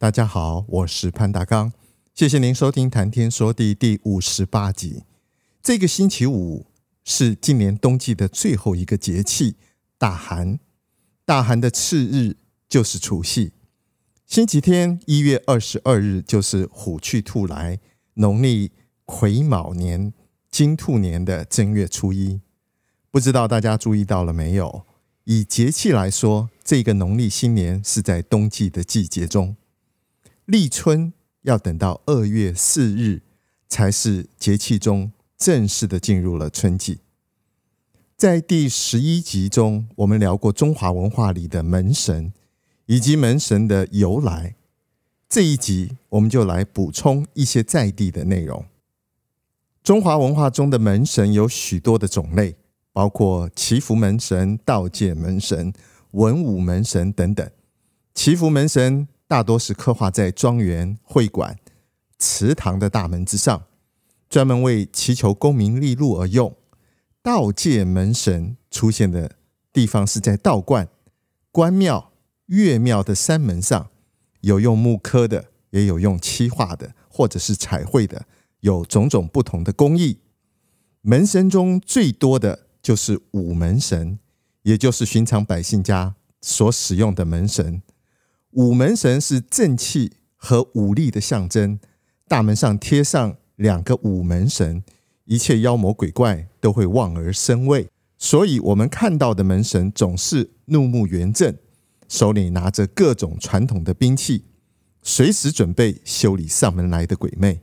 大家好，我是潘大刚，谢谢您收听《谈天说地》第五十八集。这个星期五是今年冬季的最后一个节气——大寒。大寒的次日就是除夕，星期天一月二十二日就是虎去兔来，农历癸卯年金兔年的正月初一。不知道大家注意到了没有？以节气来说，这个农历新年是在冬季的季节中。立春要等到二月四日，才是节气中正式的进入了春季。在第十一集中，我们聊过中华文化里的门神以及门神的由来。这一集我们就来补充一些在地的内容。中华文化中的门神有许多的种类，包括祈福门神、道界门神、文武门神等等。祈福门神。大多是刻画在庄园、会馆、祠堂的大门之上，专门为祈求功名利禄而用。道界门神出现的地方是在道观、官庙、岳庙的山门上，有用木刻的，也有用漆画的，或者是彩绘的，有种种不同的工艺。门神中最多的就是武门神，也就是寻常百姓家所使用的门神。五门神是正气和武力的象征，大门上贴上两个五门神，一切妖魔鬼怪都会望而生畏。所以，我们看到的门神总是怒目圆睁，手里拿着各种传统的兵器，随时准备修理上门来的鬼魅。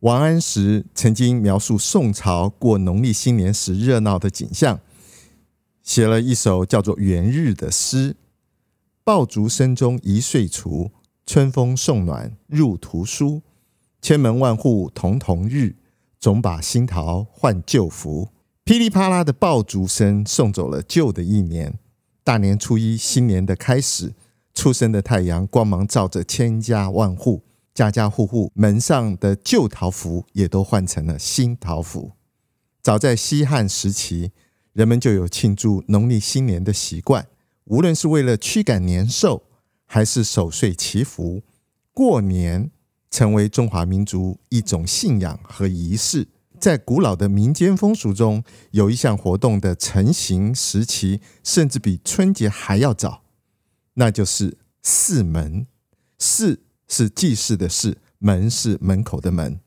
王安石曾经描述宋朝过农历新年时热闹的景象，写了一首叫做《元日》的诗。爆竹声中一岁除，春风送暖入屠苏。千门万户曈曈日，总把新桃换旧符。噼里啪啦的爆竹声送走了旧的一年。大年初一，新年的开始，初升的太阳光芒照着千家万户，家家户户门上的旧桃符也都换成了新桃符。早在西汉时期，人们就有庆祝农历新年的习惯。无论是为了驱赶年兽，还是守岁祈福，过年成为中华民族一种信仰和仪式。在古老的民间风俗中，有一项活动的成型时期甚至比春节还要早，那就是祀门。祀是祭祀的祀，门是门口的门。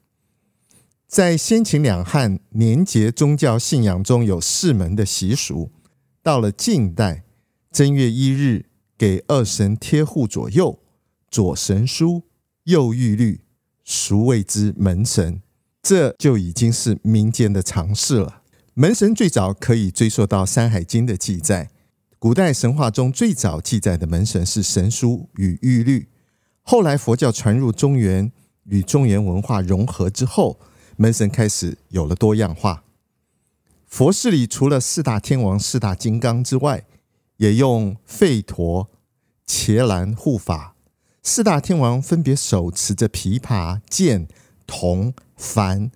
在先秦两汉年节宗教信仰中有祀门的习俗，到了近代。正月一日，给二神贴户左右，左神书，右玉律，俗谓之门神。这就已经是民间的常识了。门神最早可以追溯到《山海经》的记载。古代神话中最早记载的门神是神书与玉律。后来佛教传入中原，与中原文化融合之后，门神开始有了多样化。佛寺里除了四大天王、四大金刚之外，也用吠陀、伽蓝护法，四大天王分别手持着琵琶、剑、铜、幡，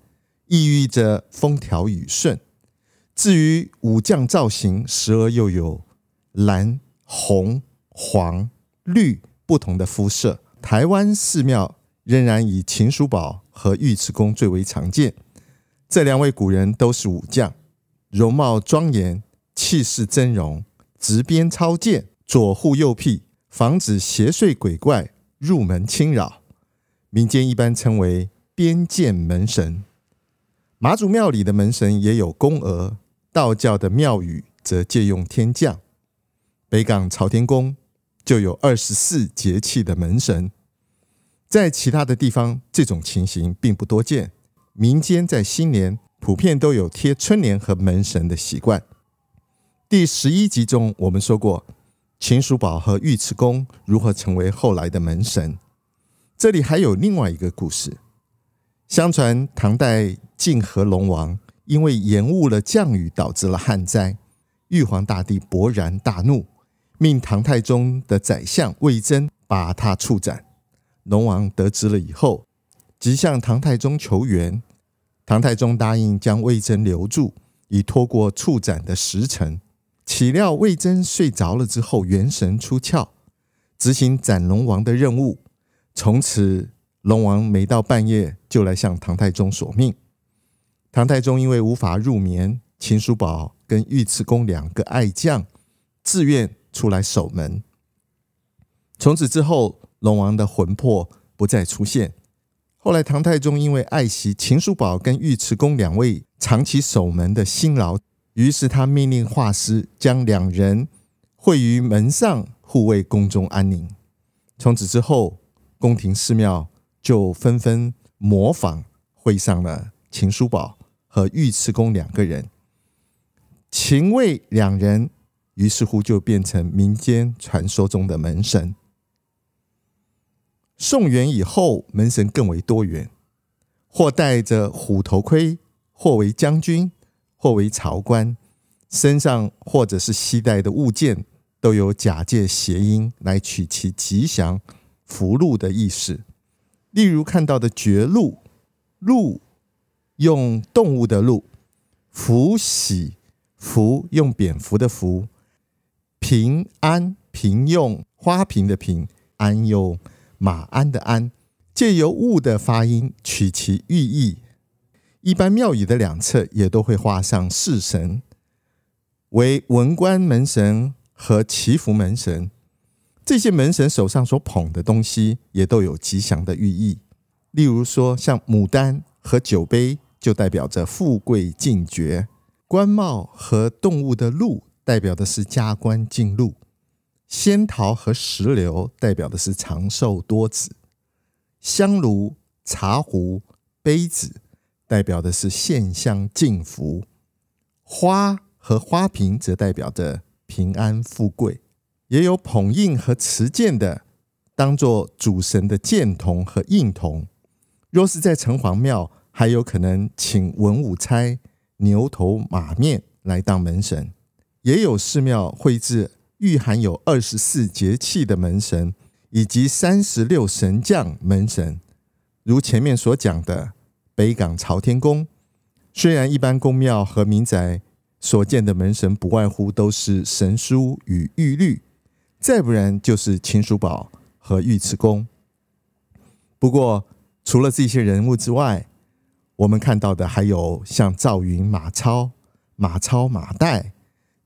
意着风调雨顺。至于武将造型，时而又有蓝、红、黄、绿不同的肤色。台湾寺庙仍然以秦叔宝和尉迟恭最为常见。这两位古人都是武将，容貌庄严，气势峥嵘。执鞭操剑，左护右庇，防止邪祟鬼怪入门侵扰。民间一般称为边剑门神。妈祖庙里的门神也有宫娥，道教的庙宇则借用天将。北港朝天宫就有二十四节气的门神。在其他的地方，这种情形并不多见。民间在新年普遍都有贴春联和门神的习惯。第十一集中，我们说过秦叔宝和尉迟恭如何成为后来的门神。这里还有另外一个故事。相传唐代晋和龙王因为延误了降雨，导致了旱灾，玉皇大帝勃然大怒，命唐太宗的宰相魏征把他处斩。龙王得知了以后，即向唐太宗求援。唐太宗答应将魏征留住，以拖过处斩的时辰。岂料魏征睡着了之后，元神出窍，执行斩龙王的任务。从此，龙王每到半夜就来向唐太宗索命。唐太宗因为无法入眠，秦叔宝跟尉迟恭两个爱将自愿出来守门。从此之后，龙王的魂魄不再出现。后来，唐太宗因为爱惜秦叔宝跟尉迟恭两位长期守门的辛劳，于是他命令画师将两人绘于门上，护卫宫中安宁。从此之后，宫廷寺庙。就纷纷模仿绘上了秦叔宝和尉迟恭两个人，秦魏两人，于是乎就变成民间传说中的门神。宋元以后，门神更为多元，或戴着虎头盔，或为将军，或为朝官，身上或者是携带的物件，都有假借谐音来取其吉祥、福禄的意思。例如看到的绝禄，禄用动物的禄，福喜福用蝙蝠的福，平安平用花瓶的瓶，安用马鞍的鞍，借由物的发音取其寓意。一般庙宇的两侧也都会画上四神，为文官门神和祈福门神。这些门神手上所捧的东西也都有吉祥的寓意，例如说，像牡丹和酒杯就代表着富贵进爵；官帽和动物的鹿代表的是加官进禄；仙桃和石榴代表的是长寿多子；香炉、茶壶、杯子代表的是献香进福；花和花瓶则代表着平安富贵。也有捧印和持剑的，当做主神的剑童和印童。若是在城隍庙，还有可能请文武差牛头马面来当门神。也有寺庙绘制蕴含有二十四节气的门神，以及三十六神将门神。如前面所讲的北港朝天宫，虽然一般宫庙和民宅所见的门神不外乎都是神书与玉律。再不然就是秦叔宝和尉迟恭。不过，除了这些人物之外，我们看到的还有像赵云、马超、马超、马岱、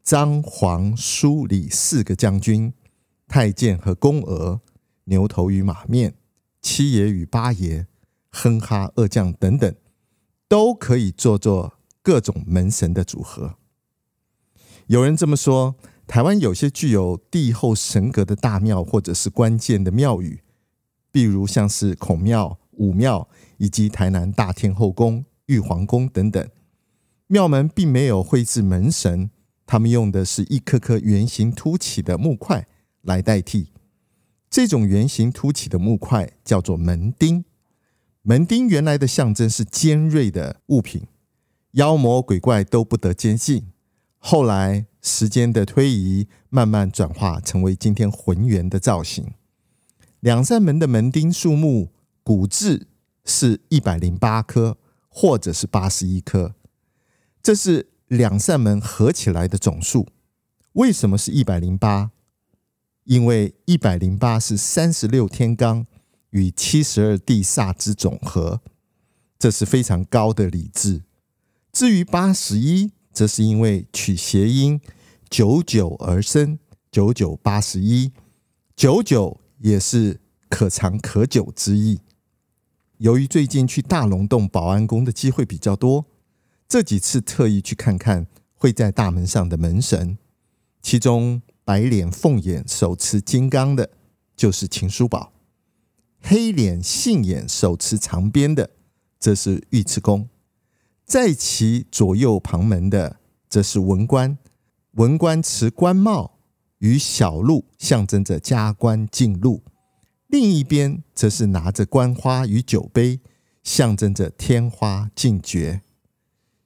张、黄、苏、李四个将军、太监和宫娥、牛头与马面、七爷与八爷、哼哈二将等等，都可以做做各种门神的组合。有人这么说。台湾有些具有帝后神格的大庙，或者是关键的庙宇，比如像是孔庙、武庙，以及台南大天后宫、玉皇宫等等。庙门并没有绘制门神，他们用的是一颗颗圆形凸起的木块来代替。这种圆形凸起的木块叫做门钉。门钉原来的象征是尖锐的物品，妖魔鬼怪都不得接近。后来。时间的推移，慢慢转化成为今天浑圆的造型。两扇门的门钉数目，古制是一百零八颗，或者是八十一颗。这是两扇门合起来的总数。为什么是一百零八？因为一百零八是三十六天罡与七十二地煞之总和，这是非常高的理智。至于八十一，则是因为取谐音。九九而生，九九八十一，九九也是可长可久之意。由于最近去大龙洞保安宫的机会比较多，这几次特意去看看会在大门上的门神，其中白脸凤眼、手持金刚的，就是秦叔宝；黑脸杏眼、手持长鞭的，这是尉迟恭；在其左右旁门的则是文官，文官持官帽与小鹿，象征着加官进禄；另一边则是拿着官花与酒杯，象征着添花进爵。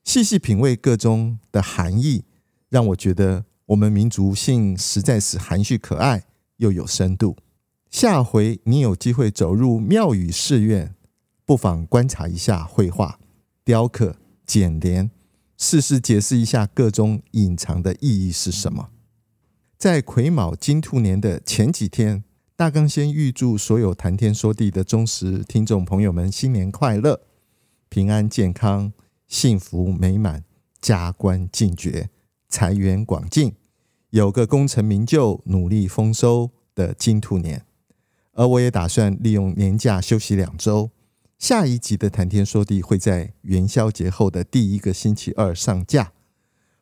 细细品味个中的含义，让我觉得我们民族性实在是含蓄可爱又有深度。下回你有机会走入庙宇寺院，不妨观察一下绘画、雕刻、剪联，试试解释一下个中隐藏的意义是什么。在癸卯金兔年的前几天，大刚先预祝所有谈天说地的忠实听众朋友们新年快乐、平安健康、幸福美满、加官进爵、财源广进，有个功成名就、努力丰收的金兔年。而我也打算利用年假休息两周，下一集的谈天说地会在元宵节后的第一个星期二上架。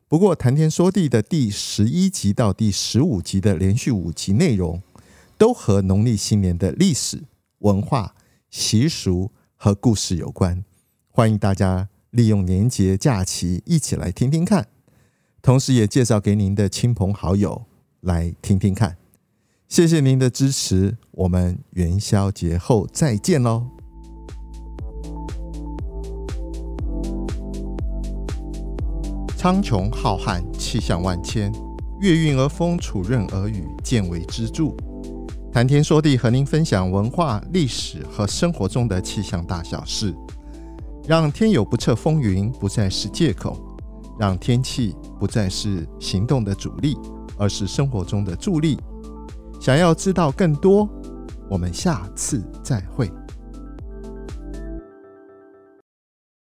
不过，谈天说地的第十一集到第十五集的连续五集内容，都和农历新年的历史、文化、习俗和故事有关。欢迎大家利用年节假期一起来听听看，同时也介绍给您的亲朋好友来听听看。谢谢您的支持，我们元宵节后再见喽！苍穹浩瀚，气象万千，月晕而风，础润而雨，见微知著。谈天说地，和您分享文化、历史和生活中的气象大小事，让天有不测风云不再是借口，让天气不再是行动的阻力，而是生活中的助力。想要知道更多，我们下次再会。